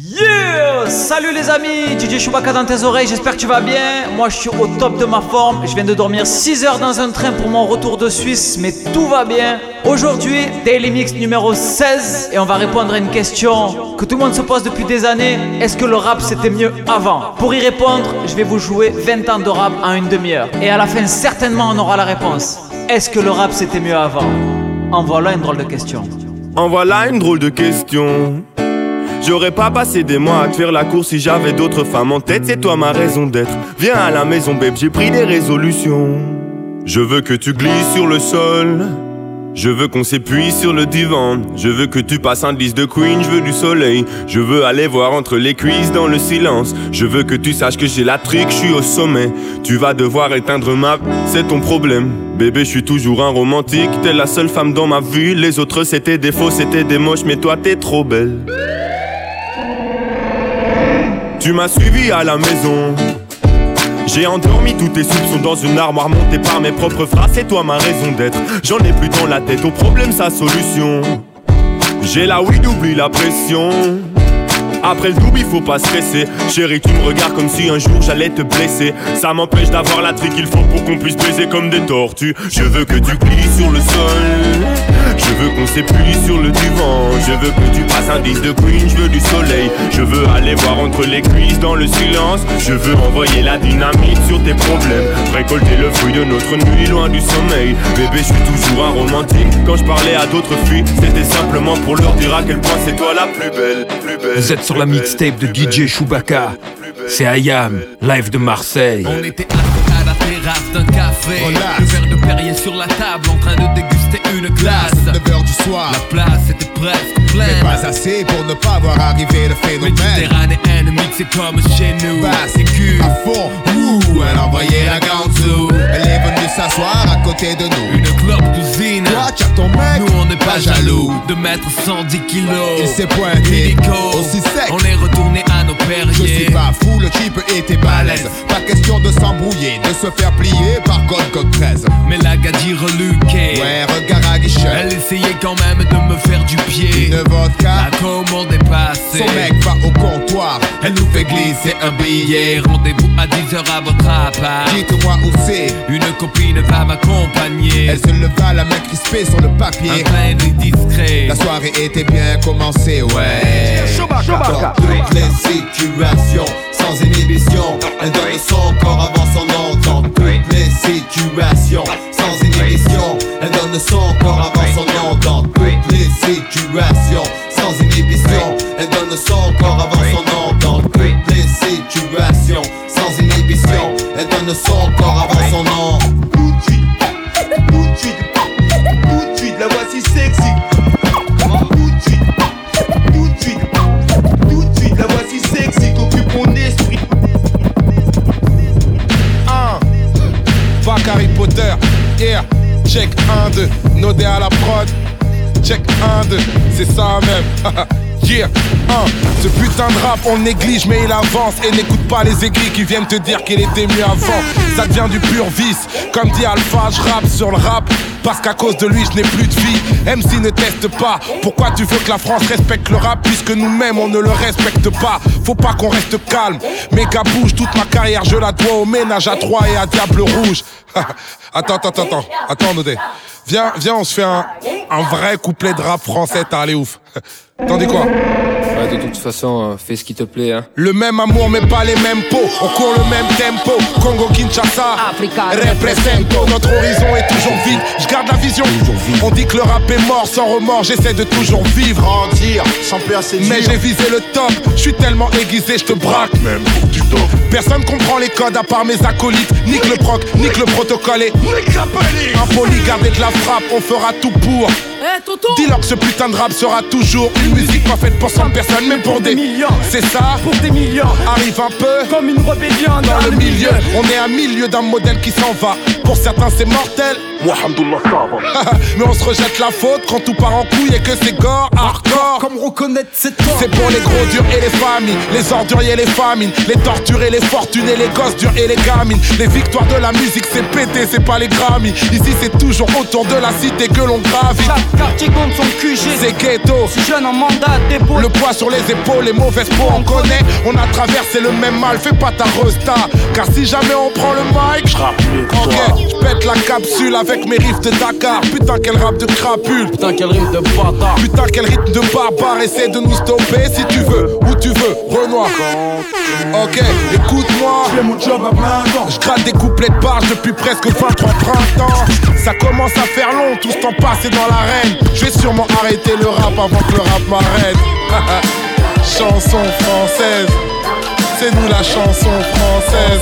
Yeah Salut les amis, DJ Chewbacca dans tes oreilles, j'espère que tu vas bien. Moi je suis au top de ma forme, je viens de dormir 6 heures dans un train pour mon retour de Suisse, mais tout va bien. Aujourd'hui, Daily Mix numéro 16, et on va répondre à une question que tout le monde se pose depuis des années. Est-ce que le rap c'était mieux avant? Pour y répondre, je vais vous jouer 20 ans de rap en une demi-heure. Et à la fin, certainement, on aura la réponse. Est-ce que le rap c'était mieux avant? En voilà une drôle de question. En voilà une drôle de question. J'aurais pas passé des mois à te faire la course si j'avais d'autres femmes en tête, c'est toi ma raison d'être. Viens à la maison, babe, j'ai pris des résolutions. Je veux que tu glisses sur le sol. Je veux qu'on s'épuise sur le divan. Je veux que tu passes un disque de Queen, je veux du soleil. Je veux aller voir entre les cuisses dans le silence. Je veux que tu saches que j'ai la trique, je suis au sommet. Tu vas devoir éteindre ma. C'est ton problème. Bébé, je suis toujours un romantique. T'es la seule femme dans ma vie. Les autres c'était des faux, c'était des moches, mais toi t'es trop belle. Tu m'as suivi à la maison. J'ai endormi tous tes soupçons dans une armoire montée par mes propres phrases. C'est toi ma raison d'être. J'en ai plus dans la tête. Au problème, sa solution. J'ai la weed, oublie la pression. Après le double, il faut pas stresser. Chérie, tu me regardes comme si un jour j'allais te blesser. Ça m'empêche d'avoir la trique qu'il faut pour qu'on puisse baiser comme des tortues. Je veux que tu glisses sur le sol. Je veux qu'on s'épuise sur le divan. Je veux que tu passes un disque de Queen. Je veux du soleil. Je veux aller voir entre les cuisses dans le silence. Je veux envoyer la dynamite sur tes problèmes. Récolter le fruit de notre nuit loin du sommeil. Bébé, je suis toujours un romantique. Quand je parlais à d'autres filles, c'était simplement pour leur dire à quel point c'est toi la plus belle. Plus belle Vous êtes sur la mixtape de DJ Chewbacca. C'est Ayam, live de Marseille. On était assis à la terrasse d'un café. Le verre de Perrier sur la table, en train de déguster une glace. 9h du soir. La place était presque Mais pas assez pour ne pas voir arriver le phénomène. Méditerranéenne mixée comme chez nous. Bah, c'est cul. À fond, ouh, elle envoyait la ganzou. Elle est venue s'asseoir à côté de nous. Une clope d'usine. Toi, tu as ton mec. Nous on n'est pas jaloux de mettre 110 kilos. Il s'est pointé. Illico. Aussi sec. On est retourné à nos Je suis perriers. pas fou, le type était balèze. Pas question de s'embrouiller, de se faire plier par God 13. Mais la gadie reluquée. Ouais, regard à guichet. Elle essayait quand même de me faire du pied. Une vodka. La commande est passée. Son mec va au comptoir. Elle nous fait glisser un billet. Rendez-vous à 10h à votre appart. Dites-moi où c'est. Une copine va m'accompagner. Elle se leva la main crispée sur le Un papier. train de discret. La soirée était bien commencée, ouais. Dans toutes les situations, sans inhibition, elle donne son corps avant son nom. Dans toutes les situations, sans inhibition, elle donne son corps avant son nom. On néglige mais il avance et n'écoute pas les aigris qui viennent te dire qu'il était mieux avant. Ça devient du pur vice, comme dit Alpha, je rappe sur le rap. Parce qu'à cause de lui, je n'ai plus de vie. MC ne teste pas. Pourquoi tu veux que la France respecte le rap puisque nous-mêmes on ne le respecte pas? Faut pas qu'on reste calme. Méga bouge, toute ma carrière, je la dois au ménage à trois et à Diable Rouge. attends, attends, attends, attends, Nodé. Viens, viens, on se fait un, un vrai couplet de rap français, t'as allé ouf. T'en dis quoi Ouais, de toute façon, euh, fais ce qui te plaît, hein. Le même amour mais pas les mêmes pots On court le même tempo. Congo Kinshasa. Represento. Notre horizon est toujours vide. Je garde la vision. On dit que le rap est mort. Sans remords J'essaie de toujours vivre. Grandir, sans peur c'est mais j'ai visé le top, je suis tellement aiguisé, je te braque. Même pour du top. Personne comprend les codes à part mes acolytes. Nique le proc, nique le protocole et impoli, garder de la frappe, on fera tout pour. Dis-leur que ce putain de rap sera toujours une musique pas faite pour 100 personnes, mais pour des millions. C'est ça, Pour des millions, arrive un peu comme une rébellion dans le milieu. On est à milieu d'un modèle qui s'en va. Pour certains c'est mortel. Mais on se rejette la faute quand tout part en couille et que c'est gore, hardcore. Comme reconnaître c'est C'est pour les gros durs et les familles, les orduriers et les famines, les torturés, les fortunés, les gosses durs et les gamines. Les victoires de la musique, c'est pété, c'est pas les Grammy. Ici, c'est toujours autour de la cité que l'on gravit. Chaque quartier compte son QG. C'est ghetto. Si jeune en mandat dépôt. Le poids sur les épaules, les mauvaises peaux, on connaît. On a traversé le même mal, fais pas ta resta. Car si jamais on prend le mic, je pète la capsule avec mes riffs de Dakar. Putain, quel rap de crapule. Putain, quel rythme de bâtard. Putain, quel rythme de barbare. Essaie de nous stopper si tu veux, où tu veux, Renoir. Ok, écoute-moi. Je fais mon job à plein temps. Je gratte des couplets de barge depuis presque 23 printemps. Ça commence à faire long, tout ce temps passé dans l'arène. Je vais sûrement arrêter le rap avant que le rap m'arrête. chanson française, c'est nous la chanson française.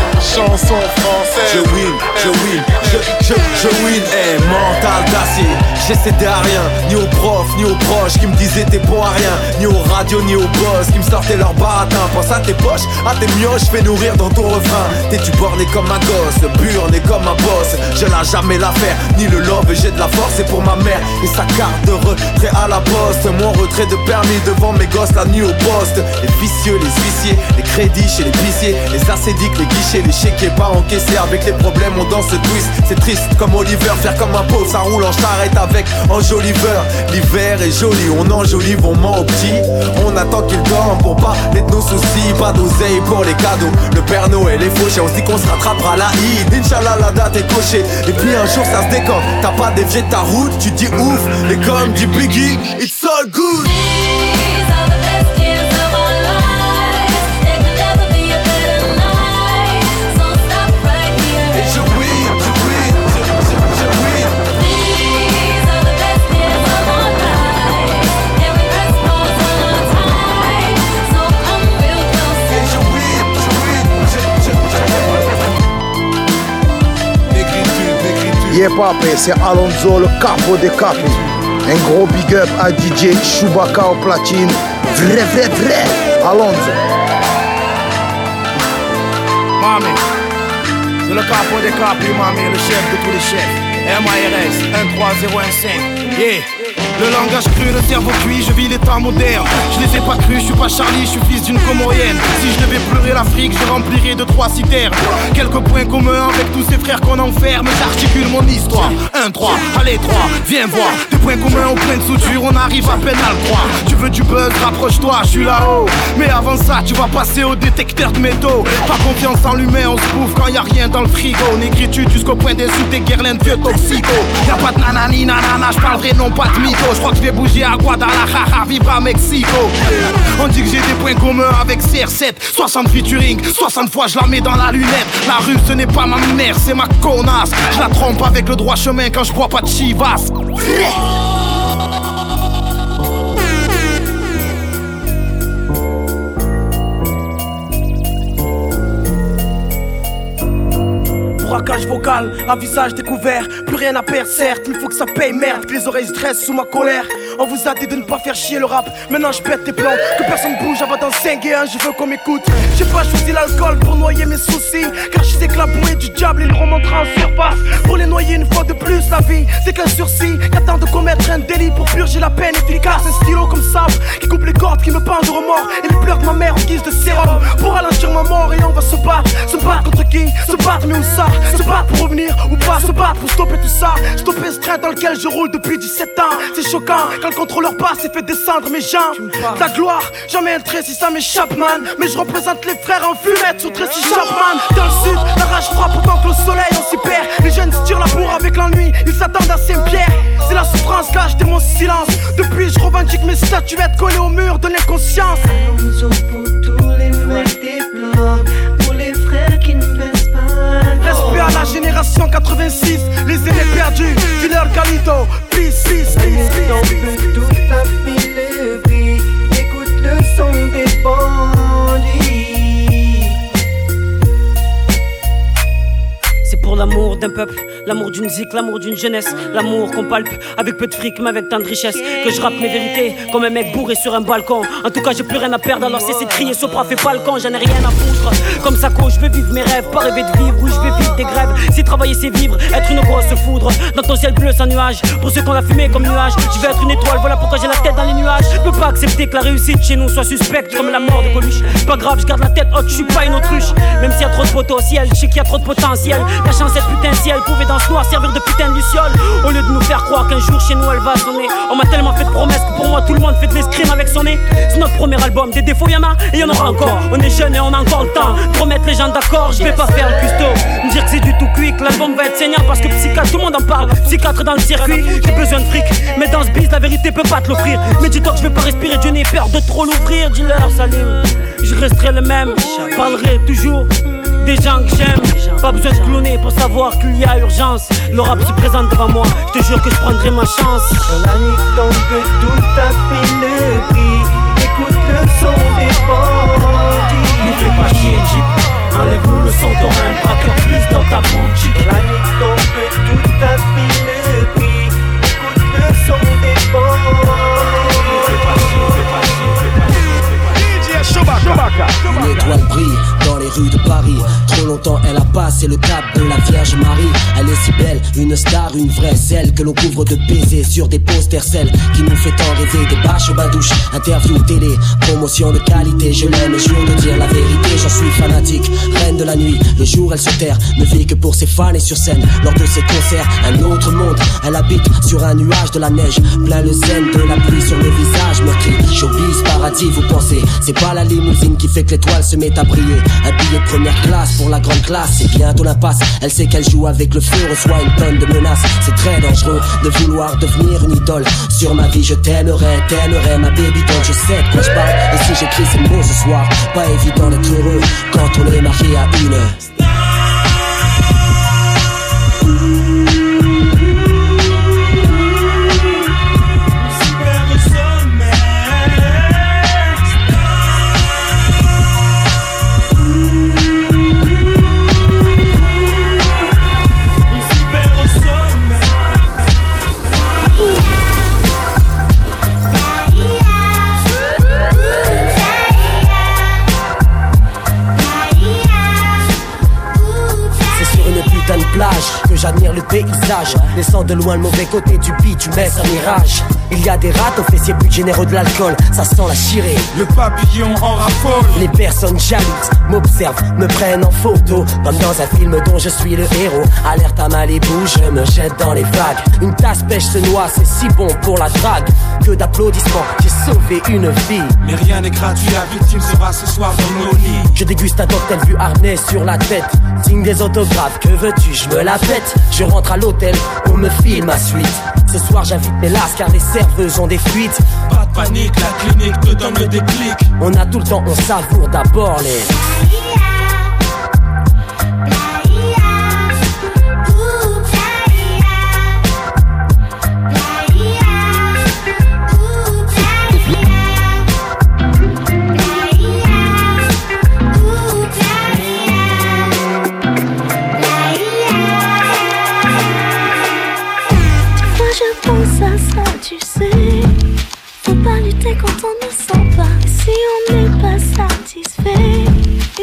chanson française. Je win, je win, je, je, je win, eh, mental d'acier. J'ai cédé à rien, ni aux profs, ni aux proches qui me disaient t'es bon à rien, ni aux radios, ni aux boss qui me sortaient leur baratin. Pense à tes poches, à tes mioches, fais nourrir dans ton refrain. T'es du borné comme un gosse, pur né comme un boss. Je lâche jamais l'affaire, ni le love, j'ai de la force, c'est pour ma mère et sa carte de retrait à la poste. Mon retrait de permis devant mes gosses la nuit au poste. Les vicieux, les huissiers, les crédits chez les huissiers, les acédiques, les guichets, les chéquiers pas encaissés avec les problèmes, on danse twist. C'est triste comme Oliver, faire comme un pauvre, ça roule en charrette avec enjoliveur. L'hiver est joli, on enjolive, on ment au petit. On attend qu'il dorme pour pas de nos soucis, pas d'oseille pour les cadeaux. Le Père Noël est fauché, on se dit qu'on se rattrapera la Eid. Inch'Allah, la date est cochée. Et puis un jour ça se décante, t'as pas dévié ta route, tu dis ouf. Et comme dit Biggie, it's all good. Négritude. Yeah papé, c'est Alonso le capo des capos. Un gros big up à DJ Chewbacca au platine. Vrai, vrai, vrai. Alonso. Mami, c'est le capo des capis, mami, le chef de tous les chefs. MIRS 13015. Yeah. Le langage cru, le cerveau cuit, je vis l'état moderne. Je les ai pas crus, je suis pas Charlie, je suis fils d'une comorienne. Si je devais pleurer l'Afrique, je remplirais de trois citernes. Quelques points communs avec tous ces frères qu'on enferme. J'articule mon histoire. 1, 3, allez 3, viens voir. Des points communs au point de suture, on arrive à peine à le croire. Tu veux du buzz, rapproche-toi, je suis là-haut. Mais avant ça, tu vas passer au détecteur de métaux. Pas confiance en l'humain, on se bouffe quand y a rien dans le frigo. Négritude jusqu'au point d'insulter Guerlain, vieux toxico. Y'a pas de nanani nanana, je parle vrai, non pas de mytho. Je crois que je vais bouger à Guadalajara, à Mexico. On dit que j'ai des points communs avec CR7, 60 featuring, 60 fois je la mets dans la lunette. La rue ce n'est pas ma mère, c'est ma connasse. Je la trompe avec le droit chemin quand je bois pas de chivas. Braquage vocal, à visage découvert, rien à perdre certes, il faut que ça paye merde, que les oreilles se dressent sous ma colère. On vous a dit de ne pas faire chier le rap, maintenant je pète tes plans, que personne bouge avant d'en 5 et 1, je veux qu'on m'écoute. J'ai pas choisi l'alcool pour noyer mes soucis, car je sais que la bouée du diable il remontera en surface. Pour les noyer une fois de plus, la vie c'est qu'un sursis, qu'attend de commettre un délit pour purger la peine efficace. Un stylo comme sable qui coupe les cordes, qui me peint de remords, et les pleurs de ma mère en guise de sérum. Pour ralentir ma mort et on va se battre, se battre contre qui? Se battre mais où ça? Se battre pour revenir ou pas? Se battre pour stopper tout ça. Stopper ce train dans lequel je roule depuis 17 ans. C'est choquant quand le contrôleur passe et fait descendre mes jambes. Ta gloire, jamais un trait si ça m'échappe man. Mais je représente les frères en fumette sur Tracy Chapman. Dans le sud, la rage frappe autant que le soleil on s'y perd. Les jeunes se tirent la bourre avec l'ennui Ils s'attendent à Saint-Pierre. C'est la souffrance là, j'étais mon silence. Depuis je revendique mes statuettes collées au mur de l'inconscience. Alonso pour tous les frères des blocs, Respect à la génération 86, les aînés perdus, Killer Galito, peace, peace, peace, On peace, toute la lever, écoute le son des bandits. C'est pour l'amour d'un peuple L'amour d'une zik, l'amour d'une jeunesse. L'amour qu'on palpe avec peu de fric, mais avec tant de richesse. Que je rappe mes vérités comme un mec bourré sur un balcon. En tout cas, j'ai plus rien à perdre, alors cessez de crier. Sopra fait pas j'en ai rien à foutre. Comme ça, je veux vivre mes rêves, pas rêver de vivre. Oui, je vais vivre des grèves. Si travailler, c'est vivre, être une grosse foudre. Dans ton ciel bleu sans nuage. Pour ceux qu'on a fumé comme nuage, je vais être une étoile. Voilà pourquoi j'ai la tête dans les nuages. Je peux pas accepter que la réussite chez nous soit suspecte comme la mort de Coluche. Pas grave, je garde la tête haute, je suis pas une autruche. Même s'il y a trop de ciel, je sais qu'il y a trop de potentiel. La chance, cette putain de ciel pouvait dans servir de putain de luciole. Au lieu de nous faire croire qu'un jour chez nous elle va sonner. On m'a tellement fait de promesses que pour moi tout le monde fait de l'escrime avec son nez. C'est notre premier album, des défauts y'en a et y'en aura encore. On est jeune et on a encore le temps. Promettre les gens d'accord, je vais pas faire le custo. Me dire que c'est du tout que l'album va être saignant parce que psychiatre, tout le monde en parle. Psychiatre dans le circuit, j'ai besoin de fric. Mais dans ce biz, la vérité peut pas te l'offrir. Mais dis-toi que je vais pas respirer, Dieu n'ai peur de trop l'ouvrir. Dis-leur, Salim, je resterai le même. Parlerai toujours des gens que j'aime. Pas besoin de cloner pour savoir qu'il y a urgence. Le rap se présente devant moi, je te jure que je prendrai ma chance. La nuit tombe, tout a fait le prix. Écoute le son des bandits. Nous fais pas chier, Jeep. Enlève-nous le son, t'auras un braqueur plus dans ta boutique. La nuit tombe, tout a fait Trop longtemps elle a passé le cap de la Vierge Marie. Elle est si belle, une star, une vraie, celle que l'on couvre de baisers sur des posters, celle qui nous fait tant rêver. Des bâches au bain-douche, interview télé, promotion de qualité. Je l'aime, jure de dire la vérité, j'en suis fanatique. Reine de la nuit, le jour elle se terre, ne vit que pour ses fans et sur scène. Lors de ses concerts, un autre monde. Elle habite sur un nuage de la neige, plein le zen de la pluie sur le visage meurtri. Showbiz, paradis, vous pensez, c'est pas la limousine qui fait que l'étoile se met à briller. Un billet première classe pour la grande classe, c'est bientôt l'impasse. Elle sait qu'elle joue avec le feu, reçoit une tonne de menaces. C'est très dangereux de vouloir devenir une idole. Sur ma vie, je t'aimerais, t'aimerais ma baby. Je sais de quoi je parle, et si j'écris ces mots ce soir, pas évident d'être heureux quand on est marié à une. Laissant de loin le mauvais côté du beat, tu mets un mirage. Il y a des rats aux fessiers plus généreux de l'alcool, ça sent la chirée. Le papillon en raffole. Les personnes jalouses m'observent, me prennent en photo, comme dans un film dont je suis le héros. Alerte à Malibu, je me jette dans les vagues. Une tasse pêche se noie, c'est si bon pour la drague. Que d'applaudissements, j'ai sauvé une vie. Mais rien n'est gratuit, la victime sera ce soir dans nos lits. Je déguste un cocktail vu harnais sur la tête. Signe des autographes, que veux-tu, je me la pète. Je rentre à l'hôtel, on me file ma suite. Ce soir j'invite mes lasses car les serveuses ont des fuites. Pas de panique, la clinique te donne le déclic. On a tout le temps, on savoure d'abord les.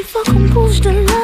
Il faut qu'on bouge de là.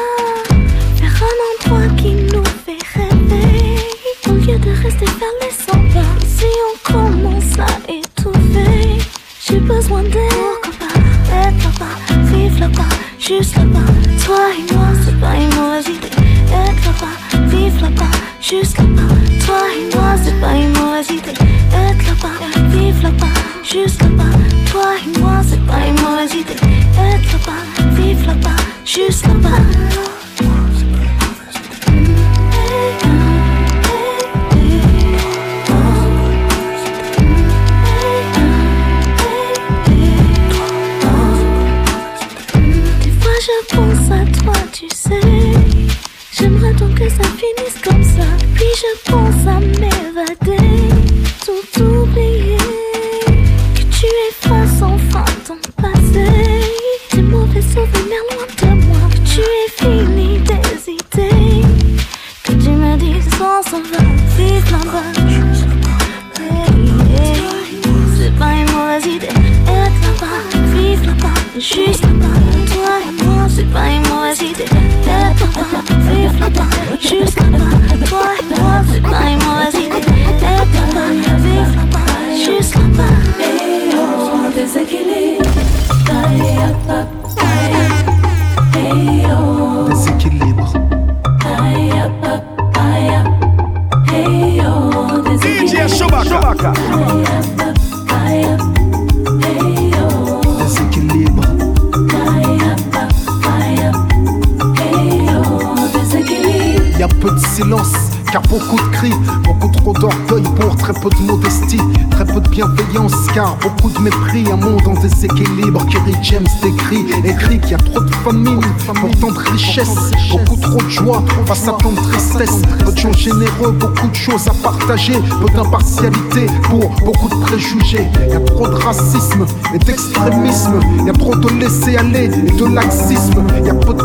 Beaucoup de mépris, un monde en déséquilibre. Kerry James décrit, écrit qu'il y a trop de famine, pour tant de richesse, beaucoup trop de joie face à tant de tristesse, peu de gens généreux, beaucoup de choses à partager, peu d'impartialité pour beaucoup de préjugés. Y a trop de racisme et d'extrémisme, y a trop de laisser aller et de laxisme, y a peu de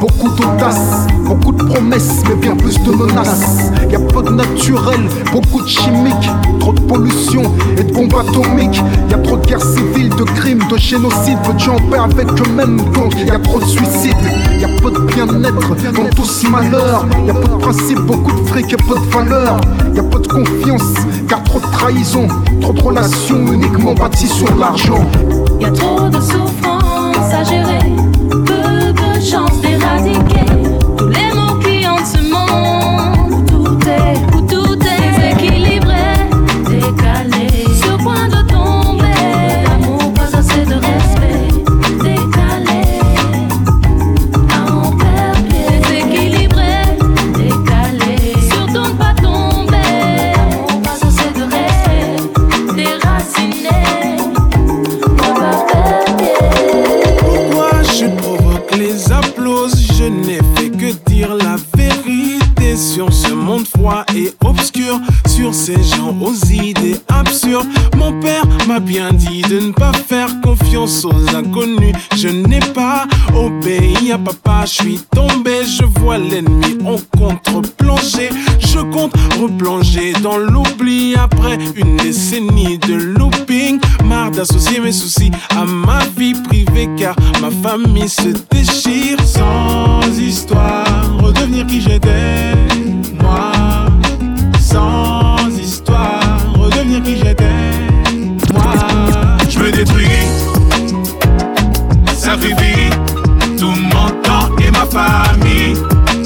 beaucoup d'audace, beaucoup de promesses, mais bien plus de menaces. Y a peu de naturel, beaucoup de chimiques, trop de pollution et de bombes atomiques. Y a trop de guerres civiles, de crimes, de génocides, gens en paix avec eux-mêmes, donc y a trop de suicides. Y a peu de bien-être dans tout ce malheur. Y a peu de principes, beaucoup de fric et peu de valeur. Y a peu de confiance, car trop de trahison, trop de relations uniquement bâties sur l'argent. Y a trop de souffrance à gérer, bien dit de ne pas faire confiance aux inconnus. Je n'ai pas obéi à papa, je suis tombé, je vois l'ennemi en contre-plongée. Je compte replonger dans l'oubli après une décennie de looping. Marre d'associer mes soucis à ma vie privée car ma famille se déchire sans histoire. Redevenir qui j'étais, moi. Sans histoire, redevenir qui j'étais. Je détruis, sacrifie tout mon temps et ma famille.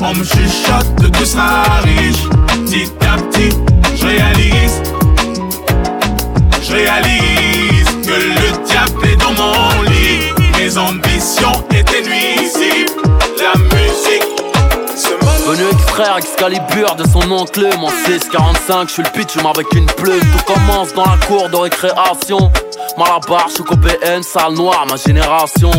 On me chuchote que seras riche. Petit à petit, je réalise, je réalise que le diable est dans mon lit. Mes ambitions étaient nuisibles. La musique Venu extraire Excalibur de son oncle Mon 645, je suis le pitch avec une plume Tout commence dans la cour de récréation Malabar, je suis PN, salle noire, ma génération.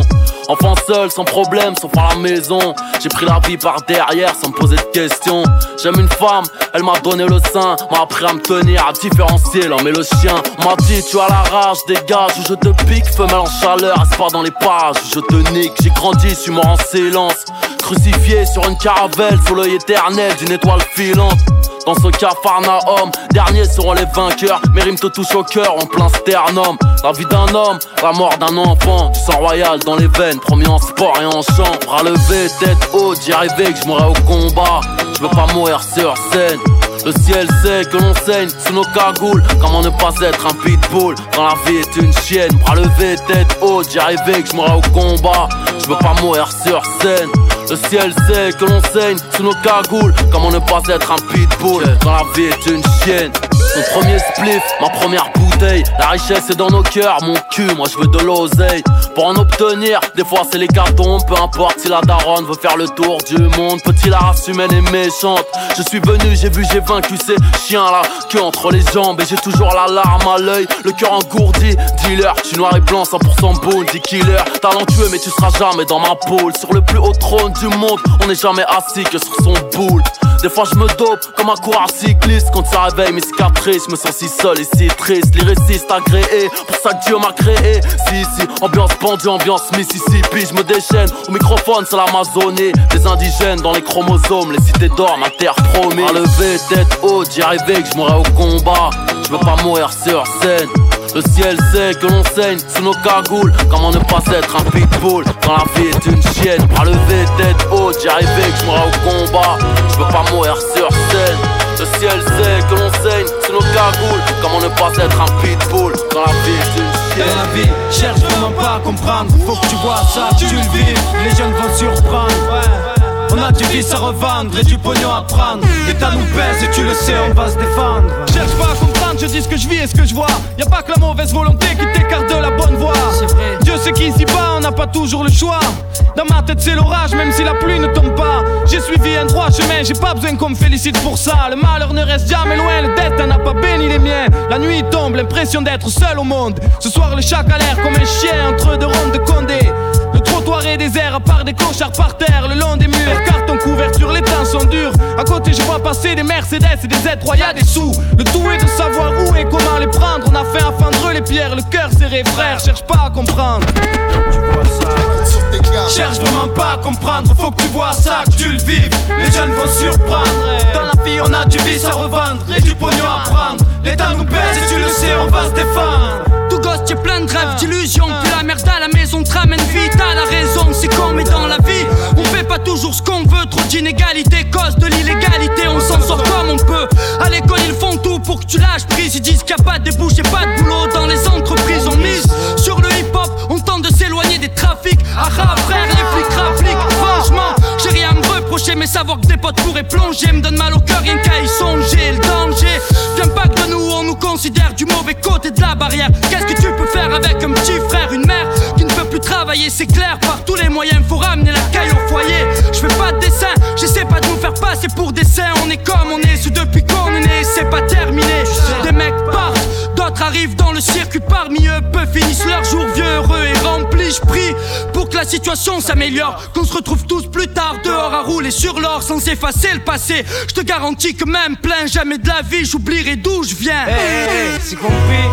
Enfant seul, sans problème, sauf à la maison. J'ai pris la vie par derrière sans me poser de questions. J'aime une femme, elle m'a donné le sein M'a appris à me tenir, à différencier l'homme et le chien. M'a dit tu as la rage, dégage ou je te pique Femelle en chaleur, pas dans les parages où je te nique. J'ai grandi, je suis mort en silence. Crucifié sur une caravelle sous l'œil éternel d'une étoile filante dans ce cafarnaum, derniers seront les vainqueurs. Mes rimes te touchent au cœur en plein sternum. La vie d'un homme, la mort d'un enfant. Du sang royal dans les veines, promis en sport et en chant. Bras levés, tête haute, j'y arrivais que je mourrais au combat. Je veux pas mourir sur scène. Le ciel sait que l'on saigne sous nos cagoules. Comment ne pas être un pitbull quand la vie est une chienne? Bras levés, tête haute, j'y arrivais que je mourrais au combat. Je veux pas mourir sur scène. Le ciel sait que l'on saigne sous nos cagoules. Comment ne pas être un pitbull quand la vie est une chienne? Mon premier spliff, ma première La richesse est dans nos cœurs, mon cul, moi je veux de l'oseille. Pour en obtenir, des fois c'est les cartons. Peu importe si la daronne veut faire le tour du monde. Petit, la race humaine est méchante. Je suis venu, j'ai vu, j'ai vaincu ces chiens là. Que entre les jambes, et j'ai toujours la larme à l'œil. Le cœur engourdi, dealer. Je suis noir et blanc, 100% bounty killer. Talentueux, mais tu seras jamais dans ma poule. Sur le plus haut trône du monde, on n'est jamais assis que sur son boule. Des fois je me dope comme un coureur cycliste Quand ça réveille mes cicatrices, je me sens si seul et si triste Agréé, pour ça que Dieu m'a créé. Si si, ambiance pendue, ambiance Mississippi. Je me déchaîne, au microphone c'est l'Amazonie. Des indigènes dans les chromosomes, les cités d'or, ma terre promise. À lever tête haute, j'y arrivais que je mourrais au combat. Je veux pas mourir sur scène. Le ciel sait que l'on saigne sous nos cagoules. Comment ne pas être un pitbull quand la vie est une chienne? Bras levé, tête haute, j'y arrivais que je mourrais au combat. Je veux pas mourir sur scène. Le ciel sait que l'on saigne sous nos cagoules. Comment ne pas être un pitbull dans la vie d'une Dans la vie, cherche vraiment pas à comprendre. Faut que tu vois ça, que tu le vives. Les jeunes vont surprendre. On a du vice à revendre et du pognon à prendre. L'État nous baisse et tu le sais, on va se défendre. Cherche pas à comprendre, je dis ce que je vis et ce que je vois. Y a pas que la mauvaise volonté qui t'écarte de la bonne voie. Dieu sait qu'ici bas, on n'a pas toujours le choix. Dans ma tête, c'est l'orage, même si la pluie ne tombe pas. J'ai suivi un droit chemin, j'ai pas besoin qu'on me félicite pour ça. Le malheur ne reste jamais loin, le destin n'a pas béni les miens. La nuit tombe, l'impression d'être seul au monde. Ce soir, le chat a l'air comme un chien entre deux rondes de Condé. Le trottoir est désert, à part des cochards par terre, le long des murs, carton couverture, les temps sont durs. À côté, je vois passer des Mercedes et des Z3, y'a des sous. Le tout est de savoir où et comment les prendre. On a fait à fendre les pierres, le cœur serré, frère, cherche pas à comprendre. Cherche vraiment pas à comprendre, faut que tu vois ça, que tu le vives. Les jeunes vont surprendre. Dans la vie, on a du vice à revendre et du pognon à prendre. L'État nous baise et tu le sais, on va se défendre. Gosse, t'es plein de rêves, d'illusions. Puis la merde à la maison te ramène vite. T'as la raison, c'est con, mais dans la vie, on fait pas toujours ce qu'on veut. Trop d'inégalité, cause de l'illégalité. On s'en sort comme on peut. À l'école, ils font tout pour que tu lâches prise. Ils disent qu'il n'y a pas de débouche et pas de boulot. Dans les entreprises, on mise sur le hip-hop. On tente de s'éloigner des trafics. Ah ah, frère, les flics mais savoir que des potes pourraient plonger me donne mal au cœur, rien qu'à y songer. Le danger vient pas de nous, on nous considère du mauvais côté de la barrière. Qu'est-ce que tu peux faire avec un petit frère, une mère qui ne peut plus travailler, c'est clair, par tous les moyens, faut ramener la caille au foyer. Je fais pas de dessin, j'essaie pas de nous faire passer pour des saints. On est comme on est, ce depuis qu'on est né, c'est pas terminé. Des mecs partent, d'autres arrivent dans le circuit, parmi eux, peu finissent leur jour que la situation s'améliore, qu'on se retrouve tous plus tard dehors à rouler sur l'or sans effacer le passé. Je te garantis que même plein jamais de la vie, j'oublierai d'où je viens. Hey, hey, hey, c'est compris.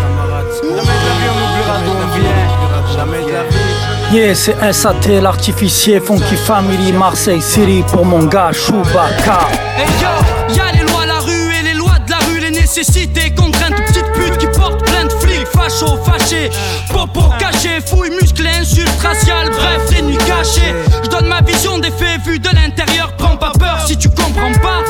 Jamais de la vie, on oubliera d'où on vient. Jamais de la vie. Yeah, c'est SAT, l'artificier, Funky Family, Marseille City pour mon gars Chewbacca. Hey yo, y'a les lois de la rue et les lois de la rue, les nécessités, contraintes, flics, fachos, fâchés, popo caché, fouilles, musclés, insultes raciales, bref, les nuits cachées. Je donne ma vision des faits vus de l'intérieur, prends pas peur si tu comprends pas.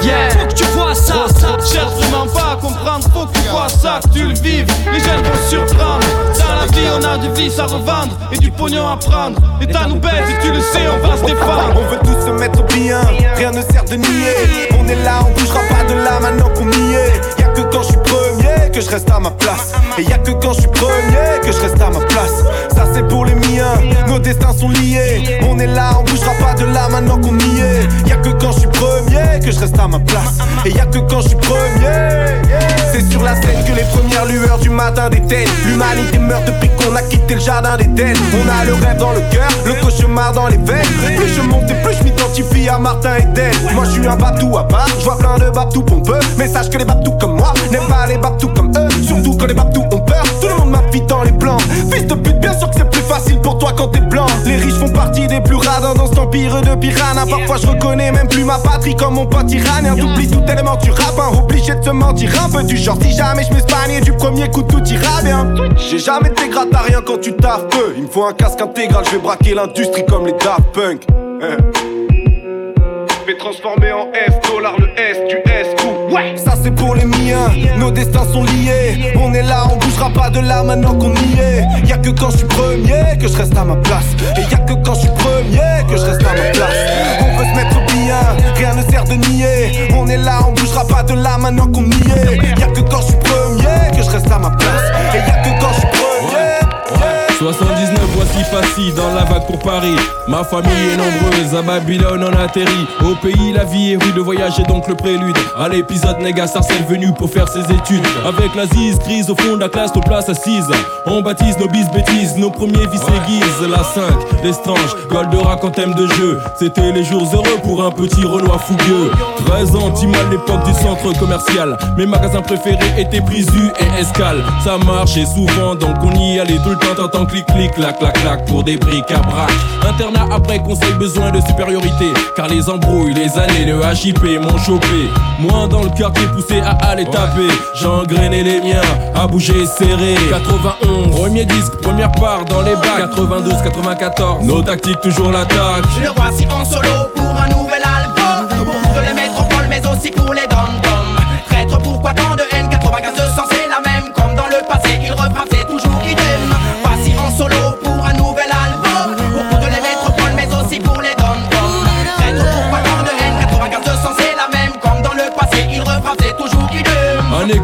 Ça, ça. Cherche vraiment pas à comprendre, faut que tu vois ça, que tu le vives. Les jeunes vont surprendre. Dans la vie, on a du vice à revendre et du pognon à prendre. L'État nous baise et tu le sais, on va se défendre. On veut tous se mettre bien, rien ne sert de nier. On est là, on bougera pas de là maintenant qu'on y est. Y'a que quand je suis premier que je reste à ma place. Et y'a que quand je suis premier que je reste à ma place. Ça c'est pour les miens, nos destins sont liés. On est là, on bougera pas de là maintenant qu'on y est. Y'a que quand je suis premier que je reste à ma place. Et y'a que quand je suis premier. C'est sur la scène que les premières lueurs du matin déteignent. L'humanité meurt depuis qu'on a quitté le jardin d'Éden. On a le rêve dans le cœur, le cauchemar dans les veines. Plus je monte et plus je m'identifie à Martin et Den. Moi je suis un babtou à part, je vois plein de babtou pompeux. Mais sache que les babtous comme moi n'aiment pas les babtous comme eux. Surtout quand les babtous ont peur, tout le monde m'invite dans les plans. Fils de pute, pour toi quand t'es blanc. Les riches font partie des plus radins dans cet empire de piranha. Parfois je reconnais même plus ma patrie comme mon pote iranien. T'oublies tout élément, tu rappes, hein, obligé de te mentir un peu du genre. Si jamais je m'espagne du premier coup tout ira bien. J'ai jamais été gratte à rien quand tu taffes peu. Il me faut un casque intégral, je vais braquer l'industrie comme les Daft Punk. Hein. Je vais transformer en F, dollar le S, du S, coup. Ouais, ça c'est pour les miens, nos destins sont liés. On est là, on bougera pas de là maintenant qu'on y est. Y'a que quand je suis premier que je reste à ma place. Et y'a que quand je suis premier que je reste à ma place. On veut se mettre bien, rien ne sert de nier. On est là, on bougera pas de là maintenant qu'on y est. Y'a que quand je suis premier que je reste à ma place. Et y'a que quand je suis premier. 79, voici facile dans la vague pour Paris. Ma famille est nombreuse, à Babylone on atterrit. Au pays, la vie est rude, le voyage est donc le prélude. À l'épisode, Néga Sarcelle venu pour faire ses études. Avec la zise grise au fond de la classe, nos places assises. On baptise nos bis bêtises, nos premiers vices aiguises. La 5, l'estrange, Goldera quand thème de jeu. C'était les jours heureux pour un petit Renoir fougueux. 13 ans, Timal, l'époque du centre commercial. Mes magasins préférés étaient Prisu et Escale. Ça marchait souvent, donc on y allait tout le temps. T'entends clic clic, clac clac clac pour des briques à brac. Internat après conseil, besoin de supériorité. Car les embrouilles, les années, le HIP m'ont chopé. Moi dans le quartier poussé à aller taper. J'ai engrainé les miens, à bouger serré. 91, premier disque, première part dans les bacs. 92, 94, nos tactiques toujours l'attaque. Je le voici en solo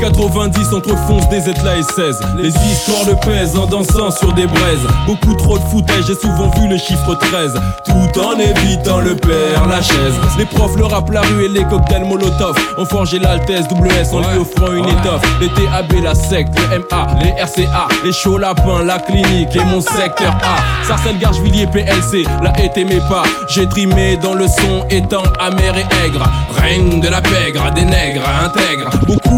90 entre fonce des là et 16. Les histoires de pèse en dansant sur des braises. Beaucoup trop de foutage, j'ai souvent vu le chiffre 13. Tout en évitant le père, la chaise. Les profs, le rap, la rue et les cocktails Molotov. On forgé l'Altesse, double S en lui offrant une étoffe. Les TAB, la secte, le MA, les RCA, les chauds lapins, la clinique et mon secteur A. Sarcelles, Garcheville, PLC, la haie t'aimait pas. J'ai trimé dans le son étant amer et aigre. Règne de la pègre, des nègres intègres. Beaucoup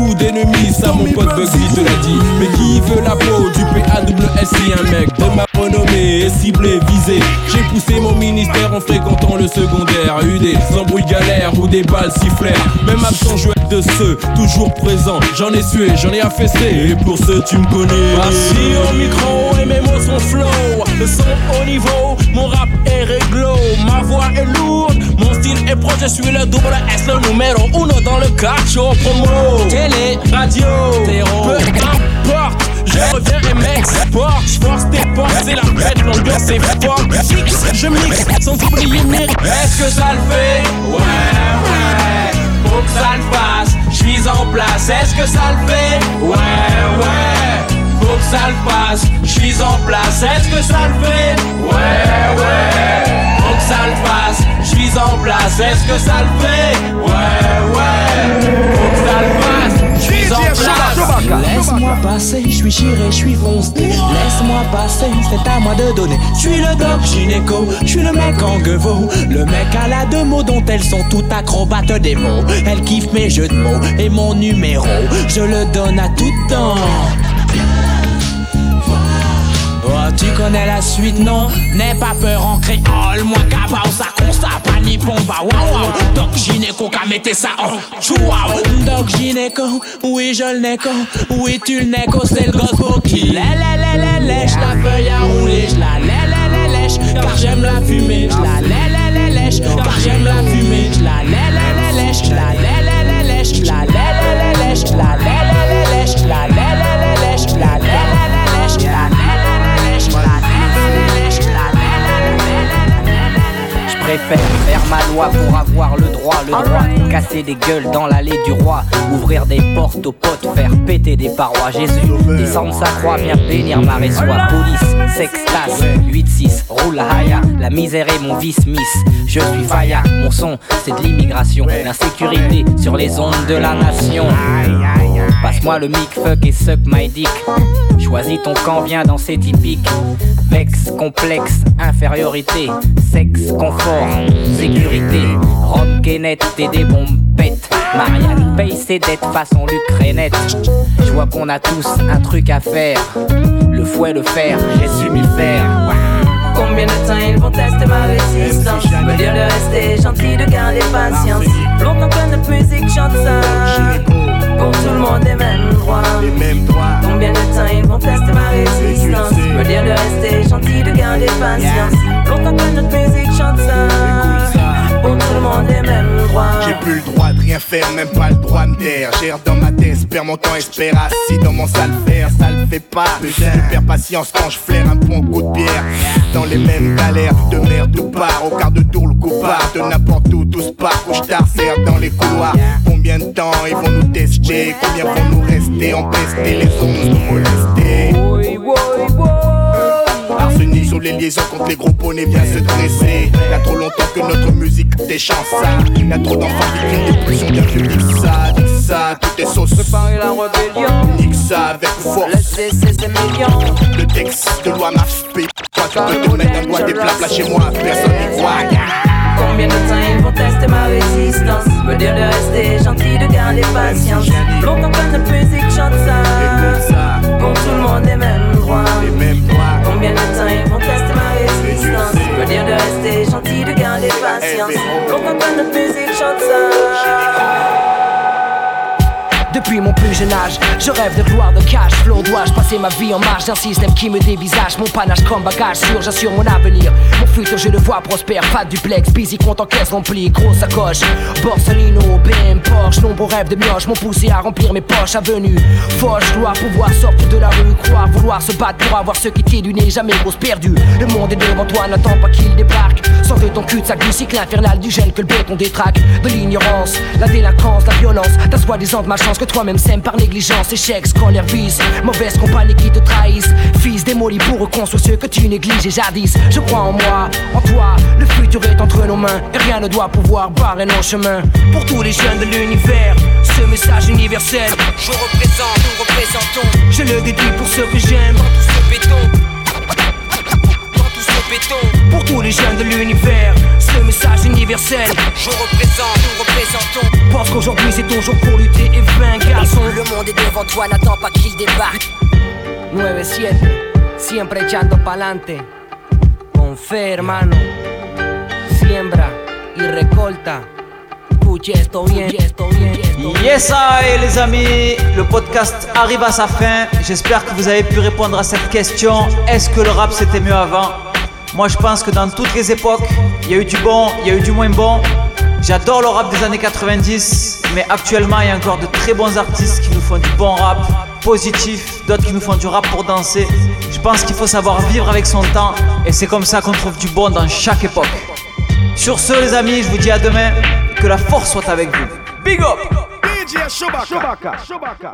mon pote Bugsy te l'a dit. Mais qui veut la peau du PAWSI Un mec de ma renommée est ciblé, visé. J'ai poussé mon ministère en fréquentant le secondaire. Eu des embrouilles galères ou des balles sifflèrent. Même absent, je de ceux toujours présents. J'en ai sué, j'en ai affaissé. Et pour ceux, tu me connais. Assis au micro et mes mots sont flow. Le son au niveau, mon rap est réglo. Ma voix est lourde, mon style est proche. Je suis le double S, le numéro uno dans le cacho promo. Télé, radio, peu importe. Je reviens et m'exporte, je force tes portes, c'est la fête, l'ambiance est forte. Je mixe sans oublier mes. Est-ce que ça le fait? Ouais, ouais. Faut que ça le fasse, je suis en place. Est-ce que ça le fait? Ouais, ouais. Faut que ça le fasse, je suis en place. Est-ce que ça le fait? Ouais, ouais. Faut que ça le fasse, je suis en place. Est-ce que ça le fait? Ouais, ouais. Faut que ça le fasse. Laisse-moi passer, je suis chiré, je suis foncé. Laisse-moi passer, c'est à moi de donner. Je suis le doc gynéco, je suis le mec en gueveau. Le mec à la deux mots dont elles sont toutes acrobates des mots. Elle kiffe mes jeux de mots et mon numéro. Je le donne à tout temps. Oh, tu connais la suite, non N'aie pas peur en créole, moi cabao, ça constat, pas ni pomba, waouh wow. Doc gynéco, qu'a mettez ça en chouaou Doc gynéco, oui je le néco, oui tu le néco, c'est le gospel qui lè lè lè lè lèche La feuille à rouler, je la lè lè lè lèche Car j'aime la fumée, je la lè lè lè lèche Car j'aime la fumée, je la lè lè lè lèche la lè lè lè lèche, la lè lè lè lèche la lè lè lè lèche, la lè préfère faire ma loi pour avoir le droit, le droit Casser des gueules dans l'allée du roi Ouvrir des portes aux potes, faire péter des parois. Jésus, descendre sa croix, viens bénir ma résoie Police, sextas, 8-6, roule haya. La misère est mon vice miss, je suis faya. Mon son, c'est de l'immigration. L'insécurité sur les ondes de la nation Passe-moi le mic, fuck et suck my dick. Choisis ton camp, viens dans ces typiques Vex, complexe, infériorité. Sexe, confort, sécurité. Rome, Kenneth, t'es des bombettes. Marianne paye ses dettes façon Lucrénette Je vois qu'on a tous un truc à faire. Le fouet, le fer, j'ai su m'y faire. Combien de temps ils vont tester ma résistance? Me dire de rester gentil, de garder patience. Longtemps que notre musique chante ça Pour tout le monde les mêmes droits. Combien de temps ils vont tester ma résistance. Me dire de rester gentil, de garder patience. Longtemps que notre musique chante ça. Pour tout le monde les mêmes droits. J'ai plus le droit faire, même pas le droit me taire Gère dans ma tête, espère mon temps, espère assis dans mon sale Ça le fait pas, je perds patience quand je flaire un bon coup de pierre. Dans les mêmes galères, de merde tout part Au quart de tour le coup part, de n'importe où tout se part Couche tard, dans les couloirs. Combien de temps ils vont nous tester? Combien vont nous rester? Empestés Les autres nous molester sur les liaisons contre les gros poneys vient se dresser. Y'a trop longtemps que notre musique déchante ça Y'a trop d'enfants qui crient des pulsions bien plus nique ça, nique ça, tout est sauce. Préparer la rébellion. Nique ça avec force. Laissez ces millions Le texte de loi m'a fait Toi tu peux te mettre un doigt des plats là chez moi. Personne n'y voit. Combien de temps ils vont tester ma résistance? Me dire de rester gentil, de garder patience. Longtemps que notre musique chante ça. Pour tout le monde les mêmes droits Combien de temps ils vont tester ma résistance. Me dire de rester gentil, de garder patience. Longtemps que notre musique chante ça? Depuis mon plus jeune âge, je rêve de gloire, de cash flow. Dois-je passer ma vie en marge d'un système qui me dévisage Mon panache comme bagage sûr, j'assure mon avenir. Mon futur, je le vois prospère, pas de duplex, busy, compte en caisse remplie, grosse sacoche. Borsalino, BM, Porsche, nombreux rêves de mioche m'ont poussé à remplir mes poches. Avenue, Foch, gloire, pouvoir sortir de la rue, croire, vouloir se battre pour avoir ce qui t'est du nez, jamais grosse perdue. Le monde est devant toi, n'attends pas qu'il débarque. Sans de ton cul de sac du cycle infernal du gène que le béton détraque. De l'ignorance, la délinquance, la violence, ta soi-disant de ma chance que toi toi-même sème par négligence, échec, scolaire vise. Mauvaise compagnie qui te trahissent. Fils démoli pour reconstruire ce que tu négliges et jadis. Je crois en moi, en toi. Le futur est entre nos mains et rien ne doit pouvoir barrer nos chemins. Pour tous les jeunes de l'univers, ce message universel. Je représente, nous représentons. Je le dédie pour ceux que j'aime. Dans tout ce béton. Béton. Pour tous les jeunes de l'univers, ce message universel. Je représente, nous représentons. Pense qu'aujourd'hui c'est toujours pour lutter et vaincre, garçon. Le monde est devant toi, n'attends pas qu'il débarque. 9-7, siempre echando pa'lante. Con fe, hermano. Siembra y recolta. Yes, I, les amis, le podcast arrive à sa fin. J'espère que vous avez pu répondre à cette question. Est-ce que le rap c'était mieux avant? Moi, je pense que dans toutes les époques, il y a eu du bon, il y a eu du moins bon. J'adore le rap des années 90, mais actuellement, il y a encore de très bons artistes qui nous font du bon rap, positif, d'autres qui nous font du rap pour danser. Je pense qu'il faut savoir vivre avec son temps, et c'est comme ça qu'on trouve du bon dans chaque époque. Sur ce, les amis, je vous dis à demain, que la force soit avec vous. Big up! DJ Chewbacca. Chewbacca.